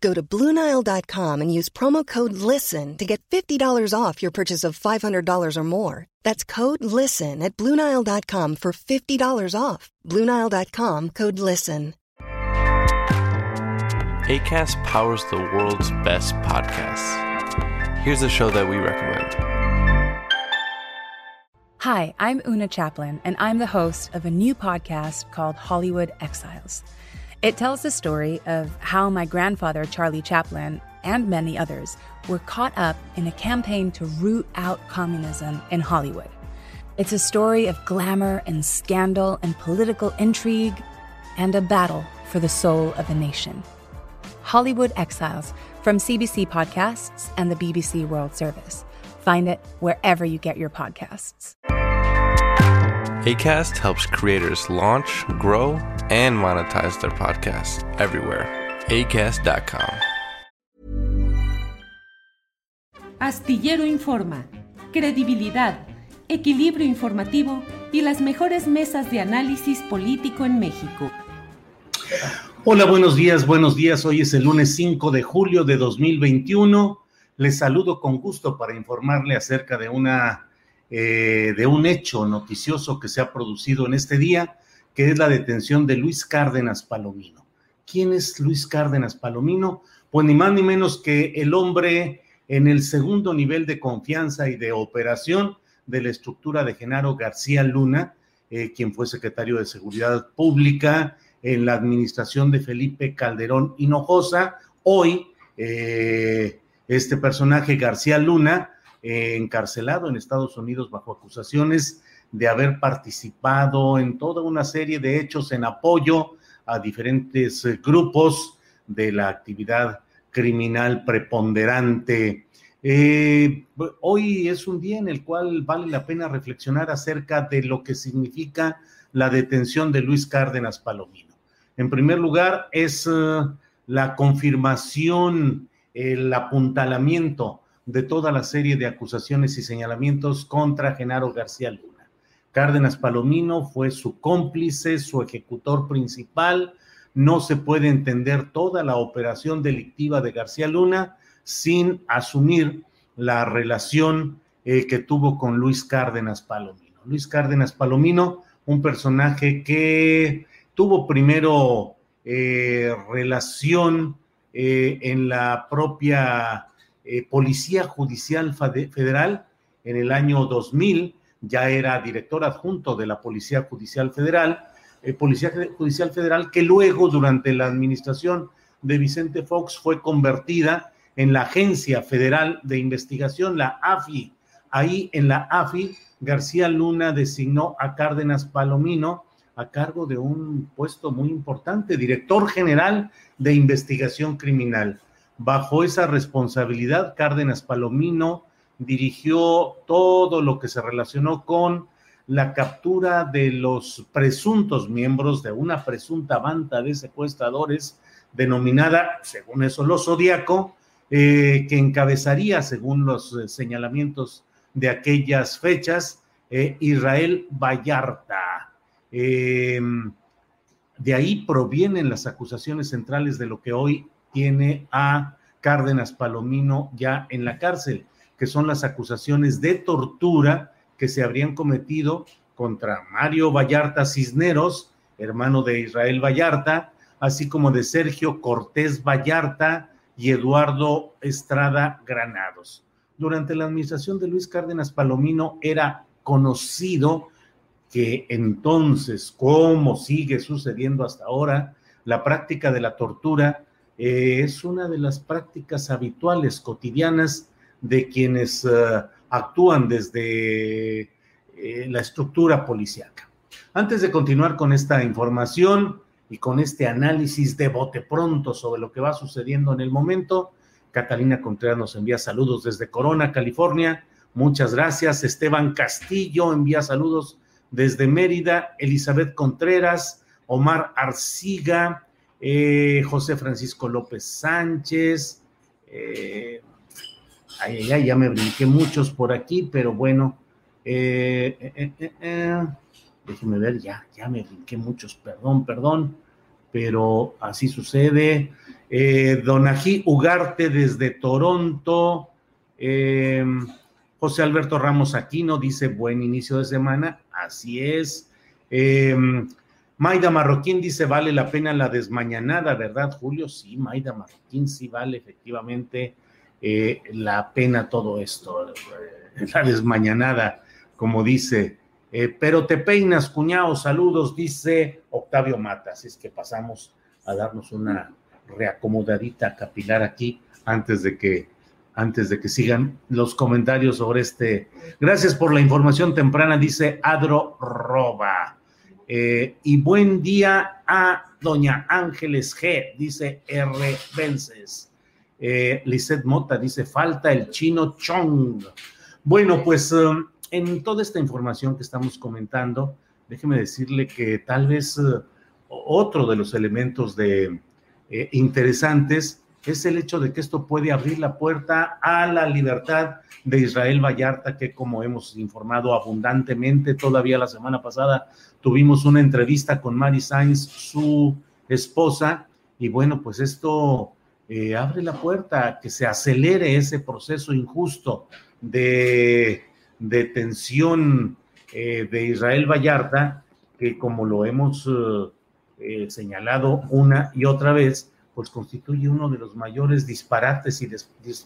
Go to Bluenile.com and use promo code LISTEN to get $50 off your purchase of $500 or more. That's code LISTEN at Bluenile.com for $50 off. Bluenile.com code LISTEN. ACAST powers the world's best podcasts. Here's a show that we recommend. Hi, I'm Una Chaplin, and I'm the host of a new podcast called Hollywood Exiles. It tells the story of how my grandfather, Charlie Chaplin, and many others were caught up in a campaign to root out communism in Hollywood. It's a story of glamour and scandal and political intrigue and a battle for the soul of a nation. Hollywood Exiles from CBC Podcasts and the BBC World Service. Find it wherever you get your podcasts. ACAST helps creators launch, grow, and monetize their podcasts everywhere. ACAST.com. Astillero Informa, credibilidad, equilibrio informativo y las mejores mesas de análisis político en México. Hola, buenos días, buenos días. Hoy es el lunes 5 de julio de 2021. Les saludo con gusto para informarle acerca de una eh, de un hecho noticioso que se ha producido en este día, que es la detención de Luis Cárdenas Palomino. ¿Quién es Luis Cárdenas Palomino? Pues ni más ni menos que el hombre en el segundo nivel de confianza y de operación de la estructura de Genaro García Luna, eh, quien fue secretario de Seguridad Pública en la administración de Felipe Calderón Hinojosa. Hoy, eh, este personaje, García Luna, eh, encarcelado en Estados Unidos bajo acusaciones de haber participado en toda una serie de hechos en apoyo a diferentes eh, grupos de la actividad criminal preponderante. Eh, hoy es un día en el cual vale la pena reflexionar acerca de lo que significa la detención de Luis Cárdenas Palomino. En primer lugar, es la confirmación, el apuntalamiento de toda la serie de acusaciones y señalamientos contra Genaro García Luna. Cárdenas Palomino fue su cómplice, su ejecutor principal. No se puede entender toda la operación delictiva de García Luna sin asumir la relación eh, que tuvo con Luis Cárdenas Palomino. Luis Cárdenas Palomino, un personaje que tuvo primero eh, relación eh, en la propia eh, Policía Judicial Federal en el año 2000, ya era director adjunto de la Policía Judicial Federal, eh, Policía Judicial Federal que luego durante la administración de Vicente Fox fue convertida en la Agencia Federal de Investigación, la AFI. Ahí en la AFI, García Luna designó a Cárdenas Palomino a cargo de un puesto muy importante, director general de investigación criminal. Bajo esa responsabilidad, Cárdenas Palomino dirigió todo lo que se relacionó con la captura de los presuntos miembros de una presunta banda de secuestradores denominada, según eso, los Zodíaco, eh, que encabezaría, según los eh, señalamientos de aquellas fechas, eh, Israel Vallarta. Em, de ahí provienen las acusaciones centrales de lo que hoy tiene a Cárdenas Palomino ya en la cárcel, que son las acusaciones de tortura que se habrían cometido contra Mario Vallarta Cisneros, hermano de Israel Vallarta, así como de Sergio Cortés Vallarta y Eduardo Estrada Granados. Durante la administración de Luis Cárdenas Palomino era conocido que entonces, como sigue sucediendo hasta ahora, la práctica de la tortura eh, es una de las prácticas habituales, cotidianas, de quienes eh, actúan desde eh, la estructura policíaca. Antes de continuar con esta información y con este análisis de bote pronto sobre lo que va sucediendo en el momento, Catalina Contreras nos envía saludos desde Corona, California. Muchas gracias. Esteban Castillo envía saludos desde Mérida. Elizabeth Contreras, Omar Arciga, eh, José Francisco López Sánchez. Eh, ay, ay, ya me brinqué muchos por aquí, pero bueno. Eh, eh déjeme ver, ya, ya me brinqué muchos, perdón, perdón, pero así sucede. Eh, Donají Ugarte desde Toronto. Eh, José Alberto Ramos Aquino dice buen inicio de semana. Así es. Eh, Maida Marroquín dice vale la pena la desmañanada, ¿verdad, Julio? Sí, Maida Marroquín sí vale efectivamente la pena todo esto. La desmañanada, como dice eh, pero te peinas, cuñado, saludos, dice Octavio Mata. Así es que pasamos a darnos una reacomodadita capilar aquí antes de que antes de que sigan los comentarios sobre este. Gracias por la información temprana, dice Adro Roba. Eh, y buen día a doña Ángeles G, dice R. Vences. Eh, Mota dice, falta el chino Chong. Bueno, pues um, en toda esta información que estamos comentando, déjeme decirle que tal vez eh, otro de los elementos de, eh, interesantes es el hecho de que esto puede abrir la puerta a la libertad de Israel Vallarta, que como hemos informado abundantemente, todavía la semana pasada tuvimos una entrevista con Mary Sainz, su esposa, y bueno, pues esto eh, abre la puerta a que se acelere ese proceso injusto de detención eh, de Israel Vallarta, que como lo hemos eh, señalado una y otra vez, pues constituye uno de los mayores disparates y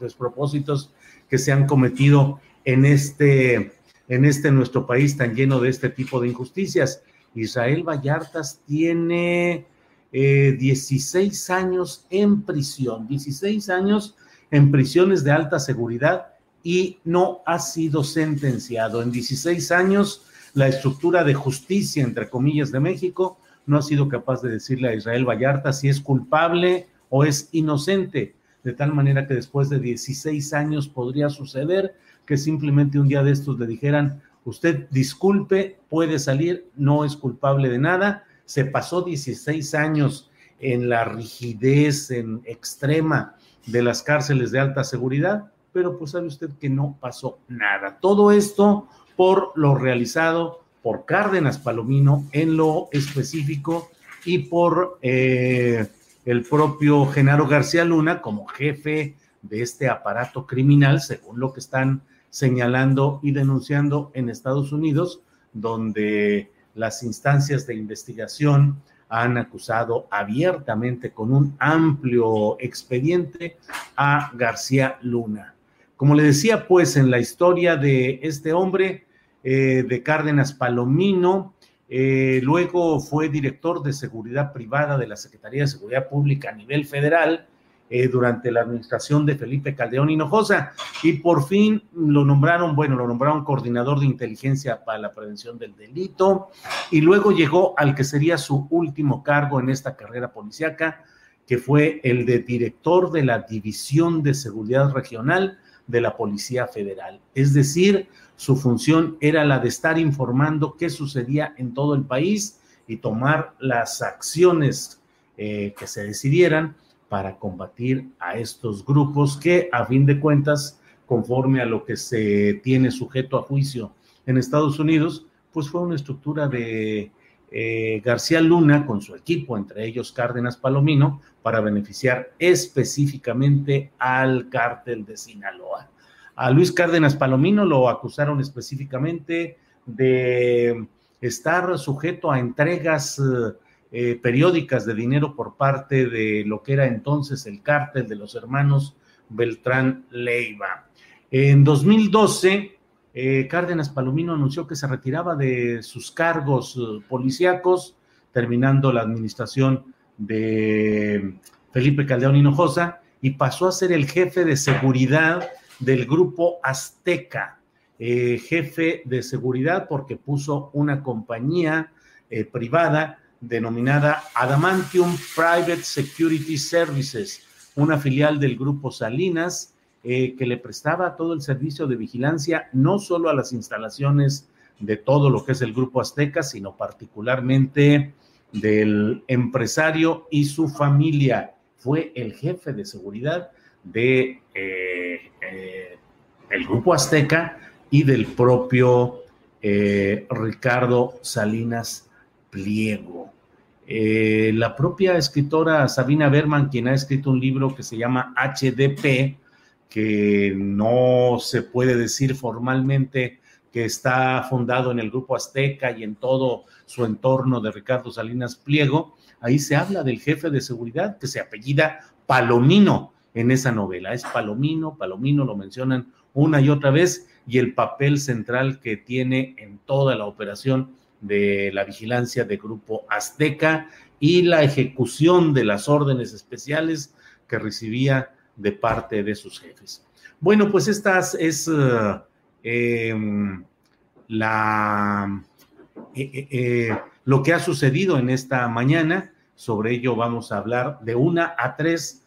despropósitos que se han cometido en este, en este nuestro país tan lleno de este tipo de injusticias. Israel Vallartas tiene 16 años en prisión, 16 años en prisiones de alta seguridad y no ha sido sentenciado. En 16 años, la estructura de justicia, entre comillas, de México no ha sido capaz de decirle a Israel Vallarta si es culpable o es inocente, de tal manera que después de 16 años podría suceder que simplemente un día de estos le dijeran, usted disculpe, puede salir, no es culpable de nada, se pasó 16 años en la rigidez en extrema de las cárceles de alta seguridad, pero pues sabe usted que no pasó nada. Todo esto por lo realizado por Cárdenas Palomino en lo específico y por eh, el propio Genaro García Luna como jefe de este aparato criminal, según lo que están señalando y denunciando en Estados Unidos, donde las instancias de investigación han acusado abiertamente con un amplio expediente a García Luna. Como le decía, pues en la historia de este hombre, eh, de Cárdenas Palomino, eh, luego fue director de seguridad privada de la Secretaría de Seguridad Pública a nivel federal eh, durante la administración de Felipe Caldeón Hinojosa. Y por fin lo nombraron, bueno, lo nombraron coordinador de inteligencia para la prevención del delito. Y luego llegó al que sería su último cargo en esta carrera policíaca, que fue el de director de la División de Seguridad Regional de la Policía Federal. Es decir, su función era la de estar informando qué sucedía en todo el país y tomar las acciones eh, que se decidieran para combatir a estos grupos que, a fin de cuentas, conforme a lo que se tiene sujeto a juicio en Estados Unidos, pues fue una estructura de eh, García Luna con su equipo, entre ellos Cárdenas Palomino, para beneficiar específicamente al cártel de Sinaloa. A Luis Cárdenas Palomino lo acusaron específicamente de estar sujeto a entregas eh, periódicas de dinero por parte de lo que era entonces el cártel de los hermanos Beltrán Leiva. En 2012, eh, Cárdenas Palomino anunció que se retiraba de sus cargos eh, policíacos, terminando la administración de Felipe Caldeón Hinojosa, y pasó a ser el jefe de seguridad del grupo Azteca, eh, jefe de seguridad porque puso una compañía privada denominada Adamantium Private Security Services una filial del grupo Salinas, eh, que le prestaba todo el servicio de vigilancia, no solo a las instalaciones de todo lo que es el grupo Azteca, sino particularmente del empresario y su familia. Fue el jefe de seguridad de eh, eh, el grupo Azteca y del propio Ricardo Salinas Pliego. la propia escritora Sabina Berman, quien ha escrito un libro que se llama HDP, que no se puede decir formalmente que está fundado en el Grupo Azteca y en todo su entorno de Ricardo Salinas Pliego, ahí se habla del jefe de seguridad que se apellida Palomino en esa novela. Es Palomino, Palomino lo mencionan una y otra vez y el papel central que tiene en toda la operación de la vigilancia de Grupo Azteca y la ejecución de las órdenes especiales que recibía de parte de sus jefes. Bueno, pues esta es eh, em, la, eh, eh, lo que ha sucedido en esta mañana. Sobre ello vamos a hablar de una a tres.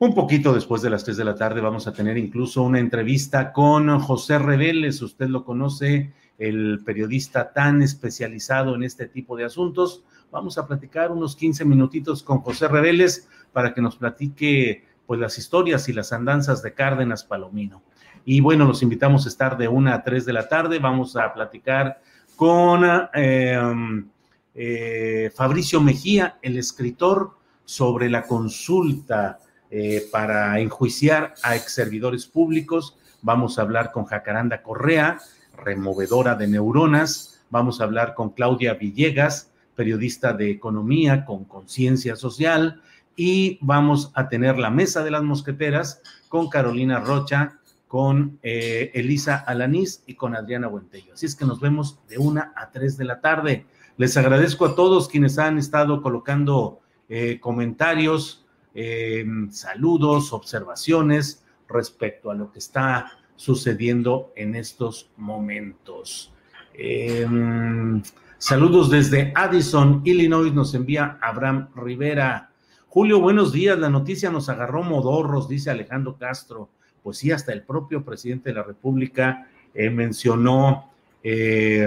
Un poquito después de las tres de la tarde vamos a tener incluso una entrevista con José Reveles. Usted lo conoce, el periodista tan especializado en este tipo de asuntos. Vamos a platicar unos 15 minutitos con José Reveles para que nos platique pues las historias y las andanzas de Cárdenas Palomino. Y bueno, los invitamos a estar de una a tres de la tarde. Vamos a platicar con em, eh, Fabricio Mejía, el escritor, sobre la consulta eh, para enjuiciar a ex servidores públicos. Vamos a hablar con Jacaranda Correa, removedora de neuronas. Vamos a hablar con Claudia Villegas, periodista de economía con conciencia social y vamos a tener la mesa de las mosqueteras con Carolina Rocha, con eh, Elisa Alanís y con Adriana Buentello. Así es que nos vemos de una a tres de la tarde. Les agradezco a todos quienes han estado colocando eh, comentarios, em, saludos, observaciones respecto a lo que está sucediendo en estos momentos. Em, saludos desde Addison, Illinois, nos envía Abraham Rivera. Julio, buenos días. La noticia nos agarró modorros, dice Alejandro Castro. Pues sí, hasta el propio presidente de la República eh, mencionó eh,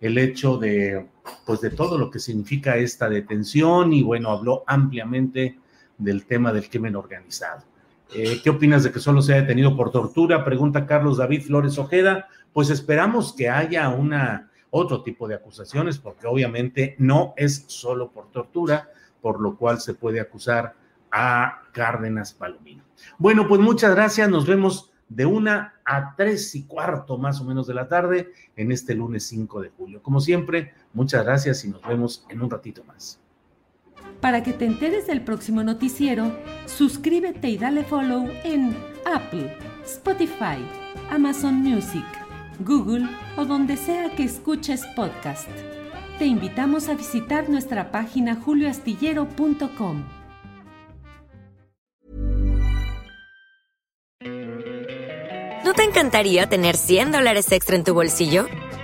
el hecho de, pues de todo lo que significa esta detención y bueno, habló ampliamente del tema del crimen organizado. Eh, ¿Qué opinas de que solo se haya detenido por tortura? Pregunta Carlos David Flores Ojeda. Pues esperamos que haya una otro tipo de acusaciones, porque obviamente no es solo por tortura, por lo cual se puede acusar a Cárdenas Palomino. Bueno, pues muchas gracias, nos vemos de una a tres y cuarto más o menos de la tarde en este lunes 5 de julio. Como siempre, muchas gracias y nos vemos en un ratito más. Para que te enteres del próximo noticiero, suscríbete y dale follow en Apple, Spotify, Amazon Music, Google o donde sea que escuches podcast te invitamos a visitar nuestra página julioastillero.com. ¿No te encantaría tener 100 dólares extra en tu bolsillo?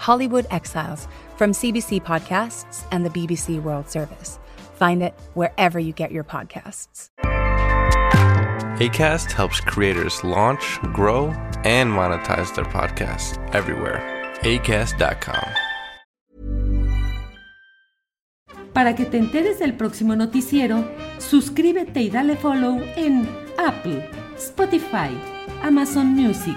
Hollywood Exiles from CBC Podcasts and the BBC World Service. Find it wherever you get your podcasts. ACAST helps creators launch, grow, and monetize their podcasts everywhere. ACAST.com. Para que te enteres del próximo noticiero, suscríbete y dale follow en Apple, Spotify, Amazon Music,